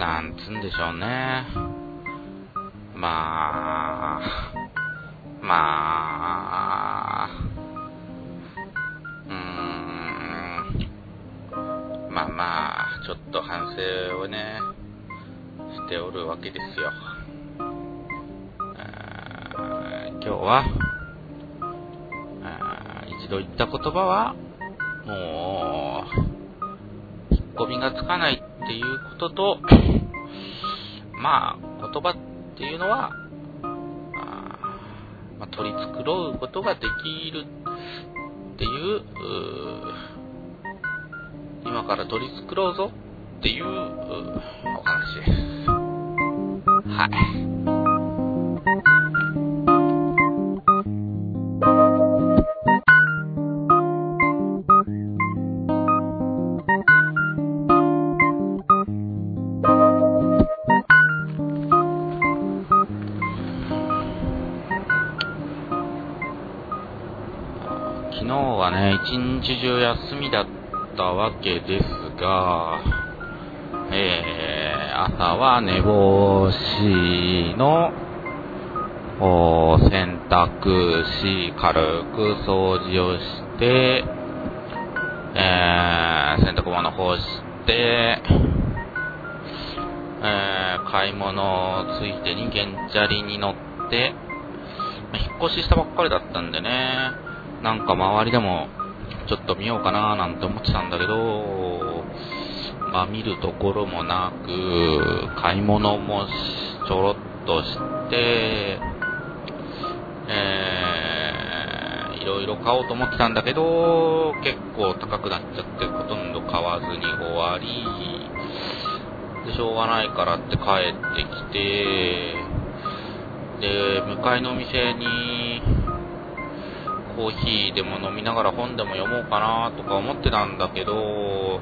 なんつうんでしょうね。まあ、まあ、うーん、まあまあ、ちょっと反省をね、しておるわけですよ。今日は、一度言った言葉は、もう、引っ込みがつかないっていうことと、まあ、言葉っていうのは、まあ、取り繕うことができるっていう、う今から取り繕うぞっていうお話です。はい。昨日はね、一日中休みだったわけですが、えー、朝は寝坊しの、お洗濯し、軽く掃除をして、えー、洗濯物干して、えー、買い物ついてに原チャリに乗って、引っ越ししたばっかりだったんでね、なんか周りでもちょっと見ようかななんて思ってたんだけど、まあ見るところもなく、買い物もちょろっとして、えー、いろいろ買おうと思ってたんだけど、結構高くなっちゃってほとんど買わずに終わり、で、しょうがないからって帰ってきて、で、向かいのお店に、コーヒーでも飲みながら本でも読もうかなとか思ってたんだけど、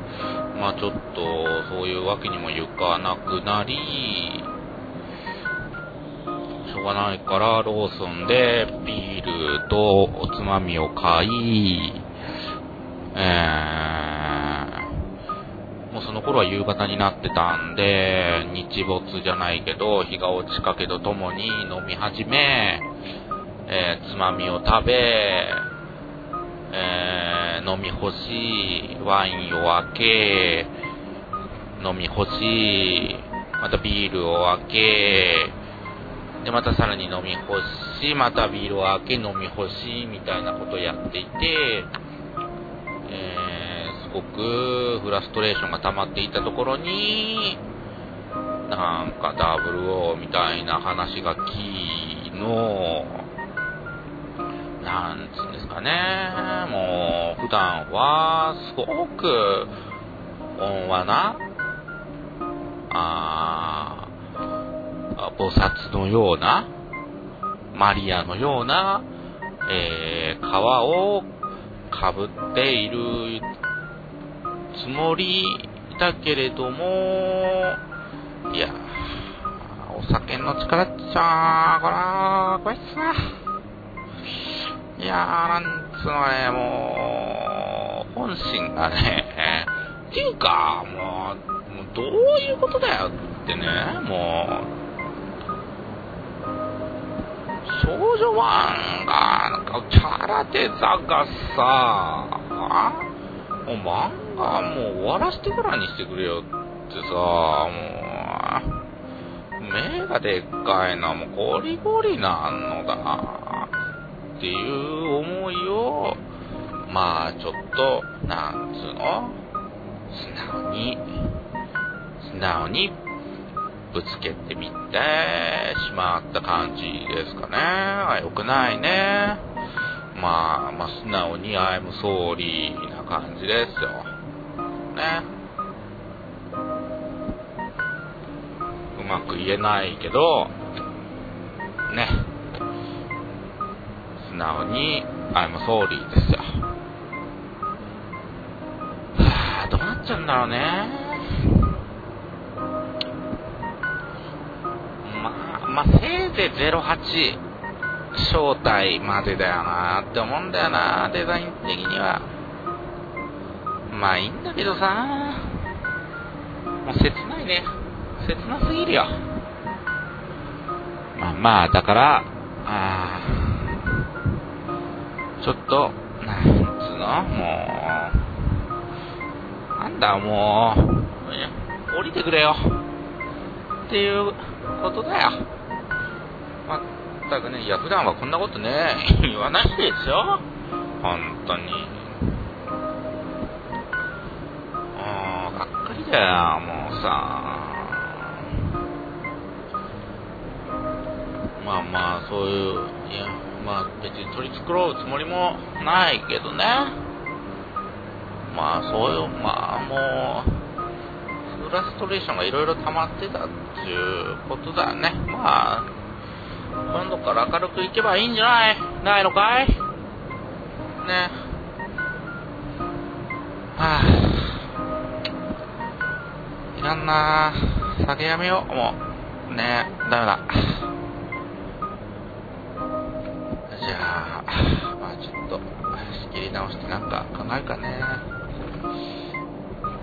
まあちょっとそういうわけにもいかなくなり、しょうがないからローソンでビールとおつまみを買い、えー、もうその頃は夕方になってたんで、日没じゃないけど、日が落ちかけとともに飲み始め、えーつまみを食べ、えー飲み干し、ワインを開け、飲み干し、またビールを開け、で、またさらに飲み干し、またビールを開け、飲み干し、みたいなことをやっていて、えーすごくフラストレーションが溜まっていたところに、なんか WO みたいな話がきの、なんつうんですかね、もう、普段は、すごく、温和な、あー菩薩のような、マリアのような、えー、皮をかぶっているつもりだけれども、いや、お酒の力っちゃ、こら、こいつな。いやー、なんつうのね、もう、本心がね、っていうか、もう、もうどういうことだよってね、もう、少女漫画、なんか、チャラテザがさ、もう漫画もう終わらせてからにしてくれよってさ、もう、目がでっかいのはもうゴリゴリなんのだ。っていう思いを、まあちょっと、なんつうの？素直に、素直にぶつけてみてしまった感じですかね。あよくないね。まあ、まあ素直に I'm sorry な感じですよ。ね。うまく言えないけど、ね。素直に I'm sorry ですよ。はあ、どうなっちゃうんだろうね。まあ、まあ、せいぜい08招待までだよなって思うんだよなデザイン的には。まあいいんだけどさ、もう切ないね。切なすぎるよ。まあまあ、だから、ちょっと、なんつうのもう、なんだもう、降りてくれよ。っていうことだよ。まったくね、いや、普段はこんなことね、言わないですよ。本当に。もう、がっかりだよ、もうさ。まあまあ、そういう、いや、まあ別に取り繕うつもりもないけどね。まあそういう、まあもう、フラストレーションがいろいろ溜まってたっていうことだね。まあ、今度から明るくいけばいいんじゃない？ないのかい？ね。はぁ、あ、いらんな酒やめよう、もう。ねダメだ。なんか考えるかね。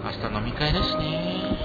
明日飲み会だしね。